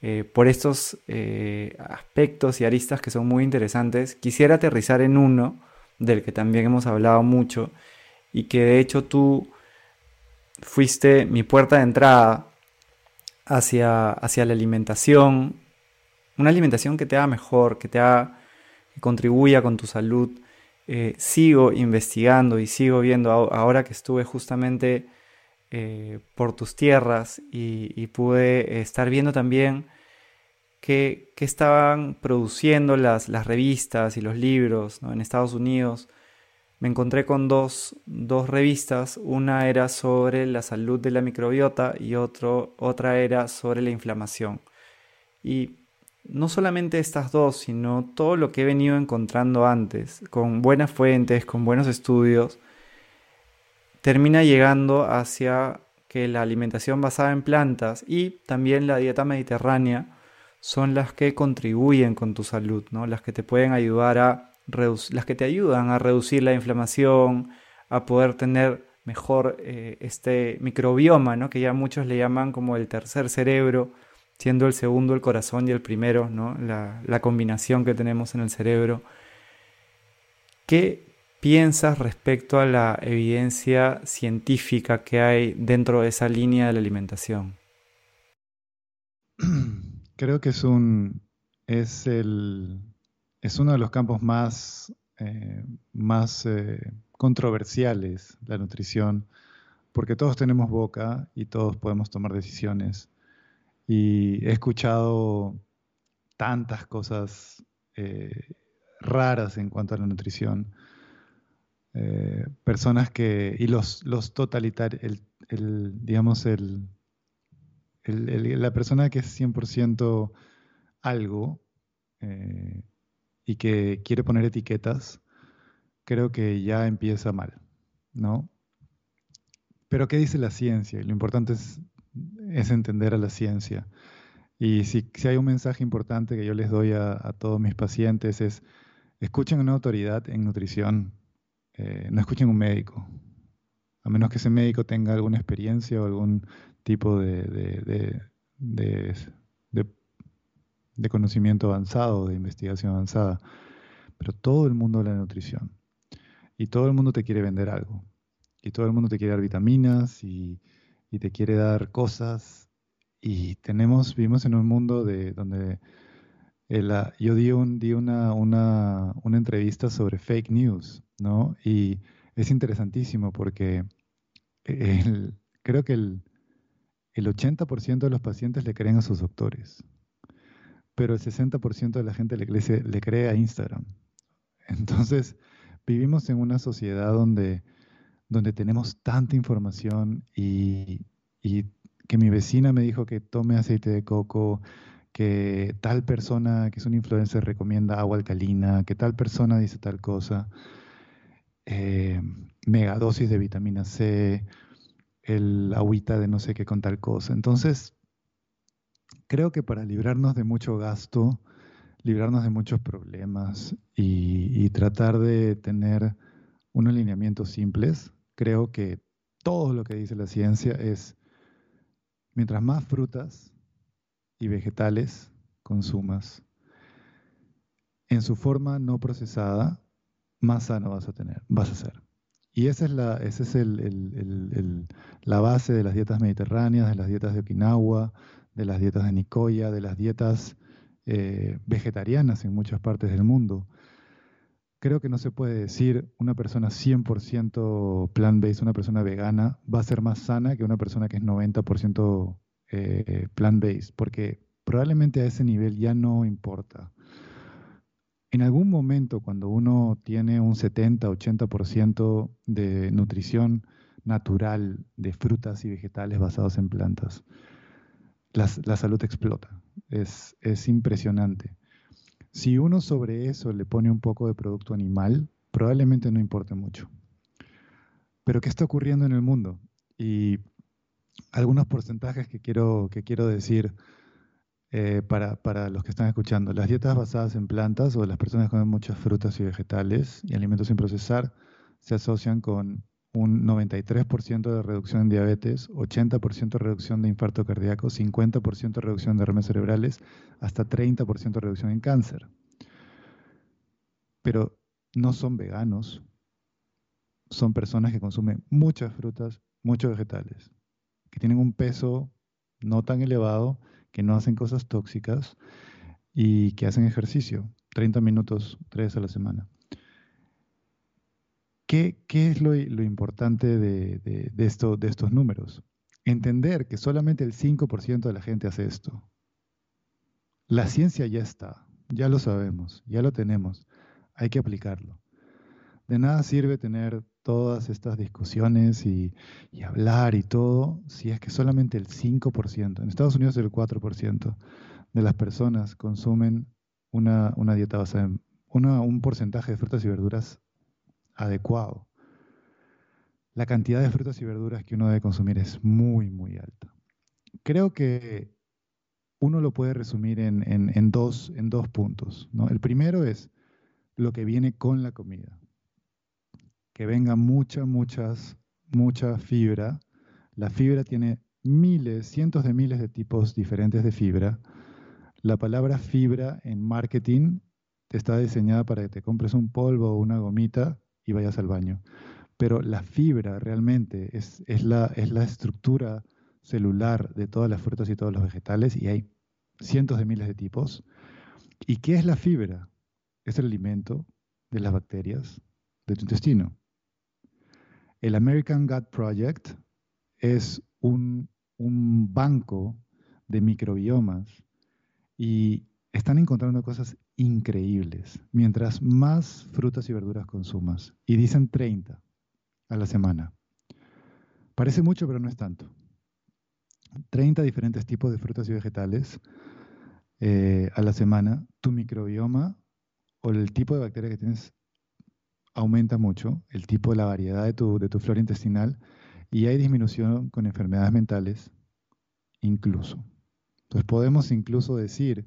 eh, por estos eh, aspectos y aristas que son muy interesantes. Quisiera aterrizar en uno, del que también hemos hablado mucho, y que de hecho tú fuiste mi puerta de entrada hacia, hacia la alimentación una alimentación que te haga mejor, que te haga, que contribuya con tu salud. Eh, sigo investigando y sigo viendo ahora que estuve justamente eh, por tus tierras y, pude estar viendo también qué, estaban produciendo las, revistas y los libros en Estados Unidos. Me encontré con dos, dos, revistas, una era sobre la salud de la microbiota y otra era sobre la inflamación. Y no solamente estas dos, sino todo lo que he venido encontrando antes, con buenas fuentes, con buenos estudios, termina llegando hacia que la alimentación basada en plantas y también la dieta mediterránea son las que contribuyen con tu salud, ¿no? las que te pueden ayudar a las que te ayudan a reducir la inflamación, a poder tener mejor eh, este microbioma, ¿no? que ya muchos le llaman como el tercer cerebro, siendo el segundo el corazón y el primero, ¿no? la, combinación que tenemos en el cerebro. ¿Qué piensas respecto a la evidencia científica que hay dentro de esa línea de la alimentación? [CLEARS THROAT] Creo que es un es el es uno de los campos más eh, más eh, controversiales la nutrición porque todos tenemos boca y todos podemos tomar decisiones y he escuchado tantas cosas eh, raras en cuanto a la nutrición. Eh, personas que, y los, los totalitarios, el, digamos, el, la persona que es 100% algo eh, y que quiere poner etiquetas, creo que ya empieza mal, ¿no? Pero ¿qué dice la ciencia? Lo importante es es entender a la ciencia. Y si, hay un mensaje importante que yo les doy a, todos mis pacientes es, escuchen una autoridad en nutrición, eh, no escuchen un médico, a menos que ese médico tenga alguna experiencia o algún tipo de, de, de conocimiento avanzado, de investigación avanzada. Pero todo el mundo habla de nutrición. Y todo el mundo te quiere vender algo. Y todo el mundo te quiere dar vitaminas y, y te quiere dar cosas. Y tenemos, vivimos en un mundo de, donde yo di, un, di una, una, una, entrevista sobre fake news, ¿no? Y es interesantísimo porque creo que el, el 80% de los pacientes le creen a sus doctores, pero el 60% de la gente le, le cree a Instagram. Entonces, vivimos en una sociedad donde donde tenemos tanta información y, que mi vecina me dijo que tome aceite de coco, que tal persona que es un influencer recomienda agua alcalina, que tal persona dice tal cosa, eh, megadosis de vitamina C, el agüita de no sé qué con tal cosa. Entonces, creo que para librarnos de mucho gasto, librarnos de muchos problemas y, y tratar de tener unos lineamientos simples, creo que todo lo que dice la ciencia es, mientras más frutas y vegetales consumas, en su forma no procesada, más sano vas a tener, vas a ser. Y esa es, la, ese es la base de las dietas mediterráneas, de las dietas de Okinawa, de las dietas de Nicoya, de las dietas eh, vegetarianas en muchas partes del mundo creo que no se puede decir una persona 100% plant-based, una persona vegana, va a ser más sana que una persona que es 90% eh, plant-based, porque probablemente a ese nivel ya no importa. en algún momento cuando uno tiene un 70-80% de nutrición natural de frutas y vegetales basados en plantas, la, salud explota. Es, es impresionante. Si uno sobre eso le pone un poco de producto animal, probablemente no importe mucho. Pero ¿qué está ocurriendo en el mundo? Y algunos porcentajes que quiero, que quiero decir eh, para, para, los que están escuchando. Las dietas basadas en plantas o las personas que comen muchas frutas y vegetales y alimentos sin procesar se asocian con un 93% de reducción en diabetes, 80% de reducción de infarto cardíaco, 50% de reducción de derrames cerebrales, hasta 30% de reducción en cáncer. Pero no son veganos, son personas que consumen muchas frutas, muchos vegetales, que tienen un peso no tan elevado que no hacen cosas tóxicas y que hacen ejercicio, 30 minutos, 3 a la semana. ¿Qué, es lo, importante de, de estos números? Entender que solamente el 5% de la gente hace esto. La ciencia ya está, ya lo sabemos, ya lo tenemos, hay que aplicarlo. De nada sirve tener todas estas discusiones y, hablar y todo, si es que solamente el 5%, en Estados Unidos el 4% de las personas consumen una, dieta basada en un porcentaje de frutas y verduras adecuado. La cantidad de frutas y verduras que uno debe consumir es muy, muy alta. Creo que uno lo puede resumir en, dos, en dos puntos. ¿no? El primero es lo que viene con la comida que venga mucha, muchas, mucha fibra. La fibra tiene miles, cientos de miles de tipos diferentes de fibra. La palabra fibra en marketing está diseñada para que te compres un polvo o una gomita y vayas al baño. Pero la fibra realmente es, es, la, es la estructura celular de todas las frutas y todos los vegetales y hay cientos de miles de tipos. ¿Y qué es la fibra? Es el alimento de las bacterias de tu intestino. El American Gut Project es un, banco de microbiomas y están encontrando cosas increíbles mientras más frutas y verduras consumas. Y dicen 30 a la semana. Parece mucho, pero no es tanto. 30 diferentes tipos de frutas y vegetales eh, a la semana. Tu microbioma o el tipo de bacteria que tienes aumenta mucho el tipo, la variedad de tu, de tu flora intestinal y hay disminución con enfermedades mentales incluso. Entonces podemos incluso decir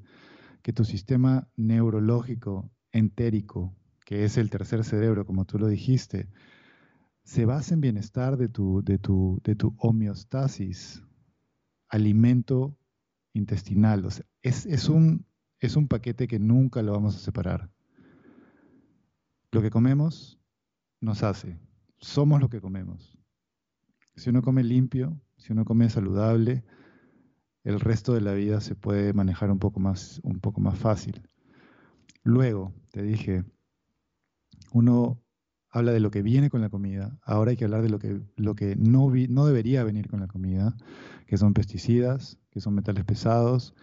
que tu sistema neurológico entérico, que es el tercer cerebro, como tú lo dijiste, se basa en bienestar de tu, de tu, de tu homeostasis, alimento intestinal. Es, es, un, es un paquete que nunca lo vamos a separar. Lo que comemos nos hace. Somos lo que comemos. Si uno come limpio, si uno come saludable, el resto de la vida se puede manejar un poco más, un poco más fácil. Luego, te dije, uno habla de lo que viene con la comida, ahora hay que hablar de lo que, lo que no, no debería venir con la comida, que son pesticidas, que son metales pesados,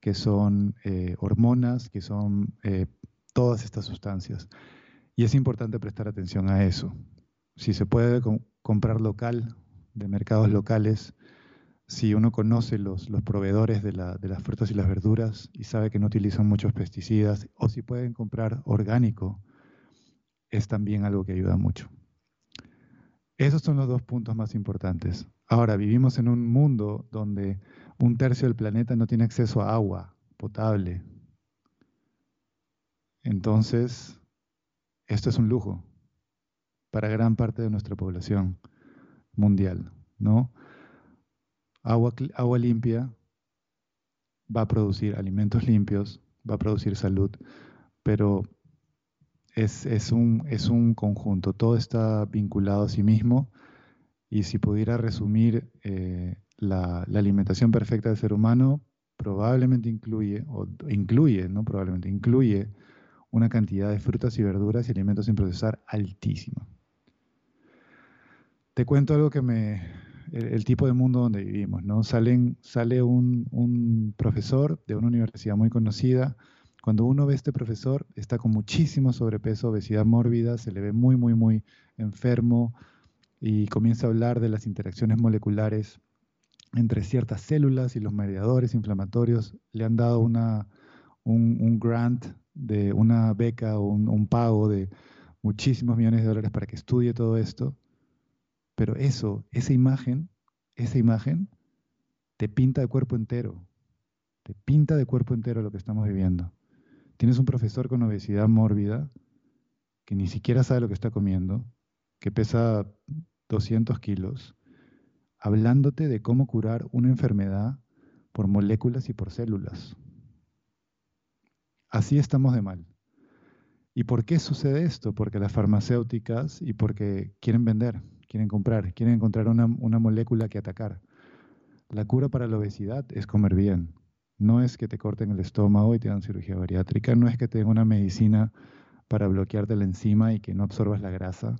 que son eh, hormonas, que son eh, todas estas sustancias. Y es importante prestar atención a eso. Si se puede comprar local, de mercados locales, si uno conoce los, los proveedores de, de, las frutas y las verduras y sabe que no utilizan muchos pesticidas, o si pueden comprar orgánico, es también algo que ayuda mucho. Esos son los dos puntos más importantes. Ahora, vivimos en un mundo donde un tercio del planeta no tiene acceso a agua potable. Entonces, esto es un lujo para gran parte de nuestra población mundial, ¿no? Agua, agua limpia va a producir alimentos limpios, va a producir salud, pero es, un, es un conjunto, todo está vinculado a sí mismo y si pudiera resumir eh, la, la, alimentación perfecta del ser humano, probablemente incluye, o incluye, no probablemente, incluye una cantidad de frutas y verduras y alimentos sin procesar altísima. Te cuento algo que me, el, tipo de mundo donde vivimos, ¿no? Salen, sale un, un, profesor de una universidad muy conocida Cuando uno ve a este profesor, está con muchísimo sobrepeso, obesidad mórbida, se le ve muy, muy, muy enfermo y comienza a hablar de las interacciones moleculares entre ciertas células y los mediadores inflamatorios. Le han dado una, un, grant de una beca o un, pago de muchísimos millones de dólares para que estudie todo esto. Pero eso, esa imagen, esa imagen te pinta de cuerpo entero. Te pinta de cuerpo entero lo que estamos viviendo. Tienes un profesor con obesidad mórbida que ni siquiera sabe lo que está comiendo, que pesa 200 kilos, hablándote de cómo curar una enfermedad por moléculas y por células. Así estamos de mal. ¿Y por qué sucede esto? Porque las farmacéuticas y porque quieren vender, quieren comprar, quieren encontrar una, una molécula que atacar. La cura para la obesidad es comer bien, no es que te corten el estómago y te dan cirugía bariátrica, no es que te den una medicina para bloquearte la enzima y que no absorbas la grasa.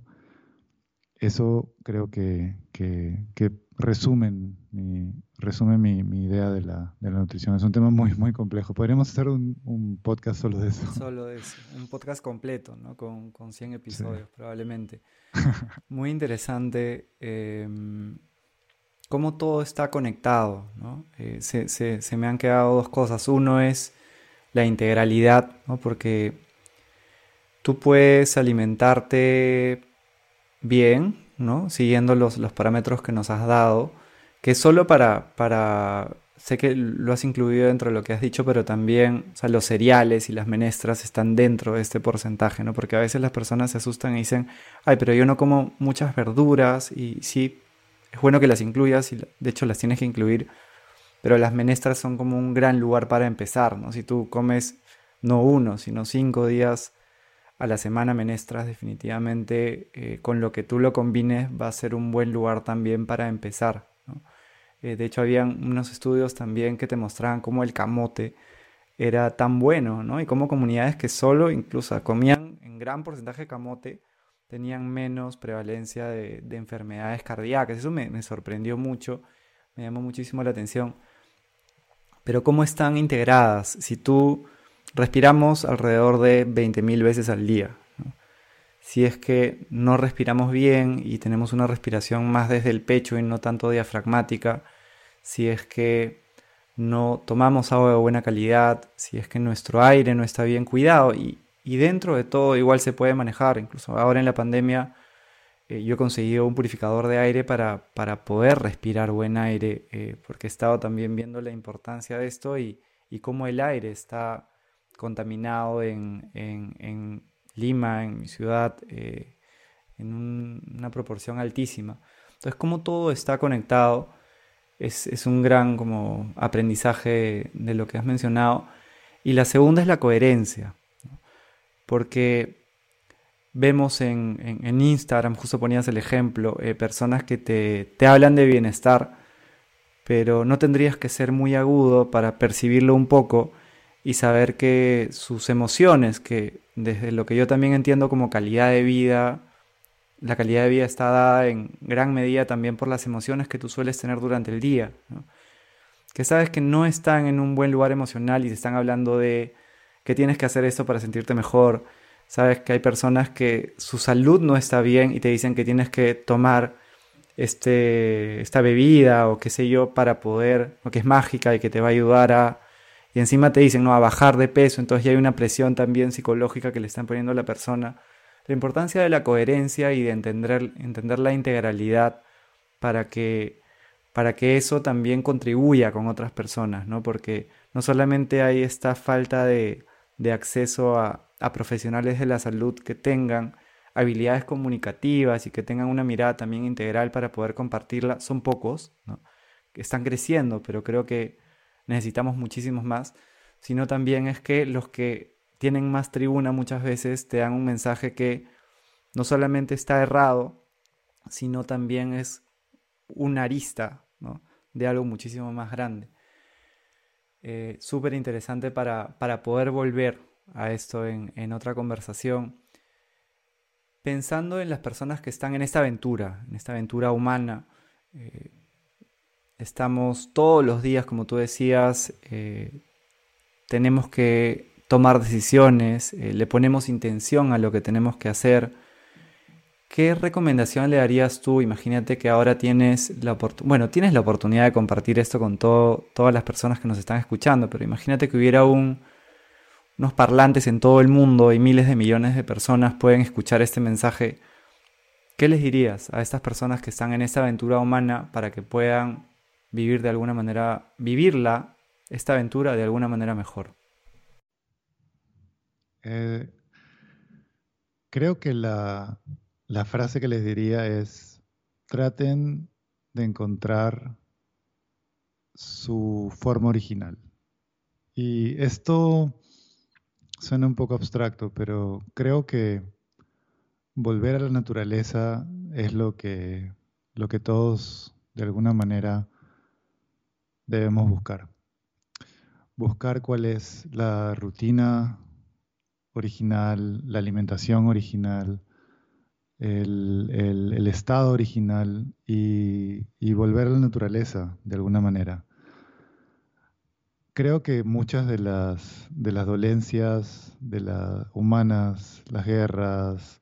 Eso creo que, que, resumen, mi, resume mi, mi idea de la, de la, nutrición. Es un tema muy, muy complejo. Podríamos hacer un, un, podcast solo de eso. Solo de eso. Un podcast completo, ¿no? Con, con 100 episodios probablemente. [LAUGHS] muy interesante. Eh, cómo todo está conectado. ¿no? Eh, se, se, se, me han quedado dos cosas. Uno es la integralidad, ¿no? porque tú puedes alimentarte bien, ¿no? siguiendo los, los parámetros que nos has dado, que solo para, para, sé que lo has incluido dentro de lo que has dicho, pero también o sea, los cereales y las menestras están dentro de este porcentaje, ¿no? porque a veces las personas se asustan y dicen, ay, pero yo no como muchas verduras y sí, es bueno que las incluyas y de hecho las tienes que incluir, pero las menestras son como un gran lugar para empezar, ¿no? Si tú comes no uno, sino cinco días a la semana menestras, definitivamente eh, con lo que tú lo combines va a ser un buen lugar también para empezar. Eh, de hecho, habían unos estudios también que te mostraban cómo el camote era tan bueno, ¿no? Y cómo comunidades que solo incluso comían en gran porcentaje de camote, tenían menos prevalencia de, enfermedades cardíacas. Eso me, sorprendió mucho, me llamó muchísimo la atención. Pero ¿cómo están integradas? Si tú respiramos alrededor de 20.000 veces al día, si es que no respiramos bien y tenemos una respiración más desde el pecho y no tanto diafragmática, si es que no tomamos agua de buena calidad, si es que nuestro aire no está bien cuidado y, y dentro de todo igual se puede manejar. Incluso ahora en la pandemia eh, yo he conseguido un purificador de aire para, para poder respirar buen aire, eh, porque he estado también viendo la importancia de esto y, y cómo el aire está contaminado en, en, en Lima, en mi ciudad, eh, en una proporción altísima. Entonces, cómo todo está conectado es, es un gran como aprendizaje de lo que has mencionado. Y la segunda es la coherencia porque vemos en, Instagram, justo ponías el ejemplo, eh, personas que te, hablan de bienestar, pero no tendrías que ser muy agudo para percibirlo un poco y saber que sus emociones, que desde lo que yo también entiendo como calidad de vida, la calidad de vida está dada en gran medida también por las emociones que tú sueles tener durante el día. Que sabes que no están en un buen lugar emocional y te están hablando de que tienes que hacer esto para sentirte mejor. Sabes que hay personas que su salud no está bien y te dicen que tienes que tomar este, esta bebida o qué sé yo para poder, o que es mágica y que te va a ayudar a... Y encima te dicen, no, a bajar de peso, entonces ya hay una presión también psicológica que le están poniendo a la persona. La importancia de la coherencia y de entender, entender la integralidad para que, para que eso también contribuya con otras personas, ¿no? Porque no solamente hay esta falta de, de acceso a, profesionales de la salud que tengan habilidades comunicativas y que tengan una mirada también integral para poder compartirla, son pocos, que están creciendo, pero creo que necesitamos muchísimos más, sino también es que los que tienen más tribuna muchas veces te dan un mensaje que no solamente está errado, sino también es una arista de algo muchísimo más grande. Eh, súper interesante para, poder volver a esto en, otra conversación. Pensando en las personas que están en esta aventura, en esta aventura humana, eh, estamos todos los días, como tú decías, eh, tenemos que tomar decisiones, eh, le ponemos intención a lo que tenemos que hacer. ¿Qué recomendación le darías tú? Imagínate que ahora tienes la, bueno, tienes la oportunidad de compartir esto con todas las personas que nos están escuchando, pero imagínate que hubiera un, unos parlantes en todo el mundo y miles de millones de personas pueden escuchar este mensaje. ¿Qué les dirías a estas personas que están en esta aventura humana para que puedan vivir de alguna manera, vivirla, esta aventura de alguna manera mejor? Eh, creo que la, frase que les diría es, traten de encontrar su forma original. Y esto suena un poco abstracto, pero creo que volver a la naturaleza es lo que, lo que todos de alguna manera debemos buscar. Buscar cuál es la rutina original, la alimentación original, el, estado original y, volver a la naturaleza de alguna manera. Creo que muchas de las, de las dolencias de las humanas, las guerras,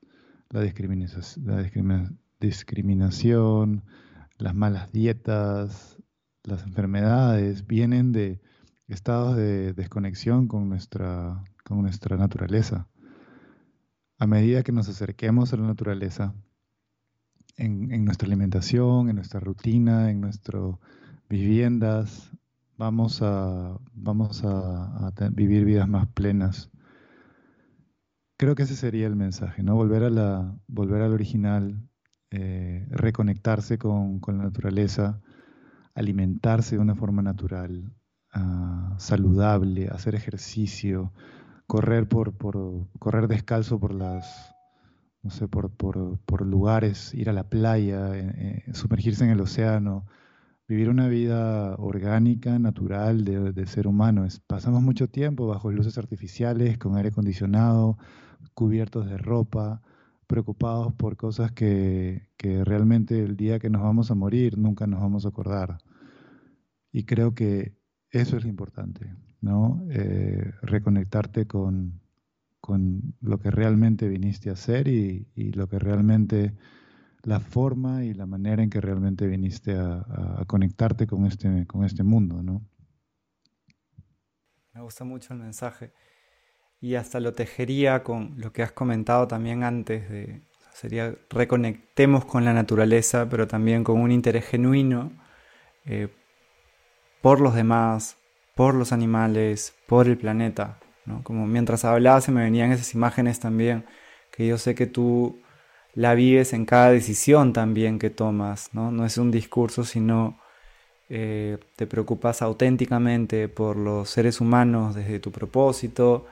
la discriminación, las malas dietas, las enfermedades, vienen de estados de desconexión con nuestra, con nuestra naturaleza. A medida que nos acerquemos a la naturaleza, en, nuestra alimentación, en nuestra rutina, en nuestras viviendas, vamos a, vamos a, vivir vidas más plenas. Creo que ese sería el mensaje, ¿no? Volver, a la, volver al original, eh, reconectarse con, la naturaleza, alimentarse de una forma natural, ah, saludable, hacer ejercicio, correr por, correr descalzo por las no sé, por, por, lugares, ir a la playa, eh, eh, sumergirse en el océano, vivir una vida orgánica, natural de, ser humano. pasamos mucho tiempo bajo luces artificiales, con aire acondicionado, cubiertos de ropa, preocupados por cosas que, que realmente el día que nos vamos a morir nunca nos vamos a acordar. Y creo que eso es lo importante. ¿no? Eh, reconectarte con, lo que realmente viniste a hacer y, lo que realmente, la forma y la manera en que realmente viniste a, conectarte con este, con este mundo, ¿no? Me gusta mucho el mensaje y hasta lo tejería con lo que has comentado también antes de, sería reconectemos con la naturaleza, pero también con un interés genuino eh, por los demás, por los animales, por el planeta. ¿no? Como mientras hablaba se me venían esas imágenes también, que yo sé que tú la vives en cada decisión también que tomas, no, no es un discurso, sino eh, te preocupas auténticamente por los seres humanos desde tu propósito,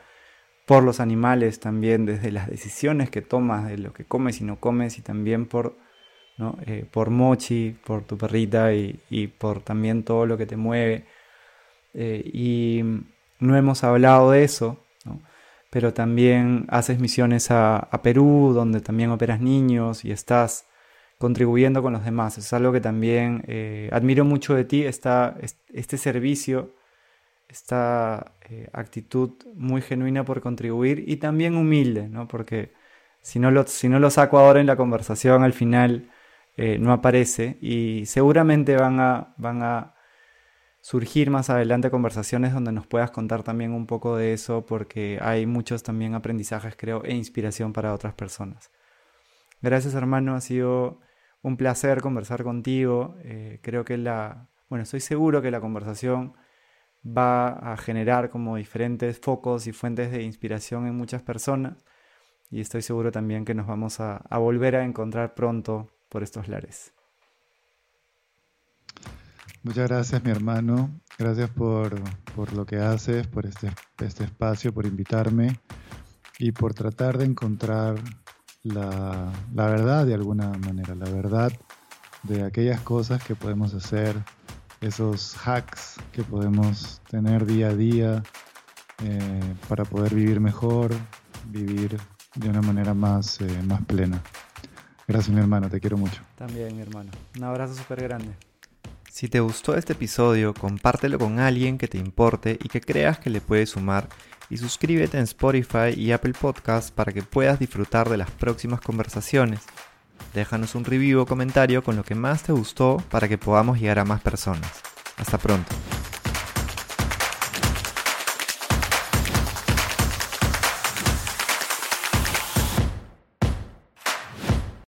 por los animales también desde las decisiones que tomas de lo que comes y no comes y también por, ¿no? Eh, por Mochi, por tu perrita y, y por también todo lo que te mueve eh, y no hemos hablado de eso, pero también haces misiones a, Perú, donde también operas niños y estás contribuyendo con los demás. Es algo que también eh, admiro mucho de ti, este servicio, esta eh, actitud muy genuina por contribuir y también humilde, ¿no? porque si no, lo, si no lo saco ahora en la conversación, al final no aparece y seguramente van a, van a surgir más adelante conversaciones donde nos puedas contar también un poco de eso porque hay muchos también aprendizajes creo e inspiración para otras personas. Gracias hermano, ha sido un placer conversar contigo. Eh, creo que la, bueno, estoy seguro que la conversación va a generar como diferentes focos y fuentes de inspiración en muchas personas y estoy seguro también que nos vamos a volver a encontrar pronto por estos lares. Muchas gracias, mi hermano. Gracias por, lo que haces, por este, este, espacio, por invitarme y por tratar de encontrar la, verdad de alguna manera, la verdad de aquellas cosas que podemos hacer, esos hacks que podemos tener día a día eh, para poder vivir mejor, vivir de una manera más, eh, más plena. Gracias, mi hermano, te quiero mucho. También, mi hermano. Un abrazo súper grande. Si te gustó este episodio, compártelo con alguien que te importe y que creas que le puede sumar y suscríbete en Spotify y Apple Podcasts para que puedas disfrutar de las próximas conversaciones. Déjanos un review o comentario con lo que más te gustó para que podamos llegar a más personas. Hasta pronto.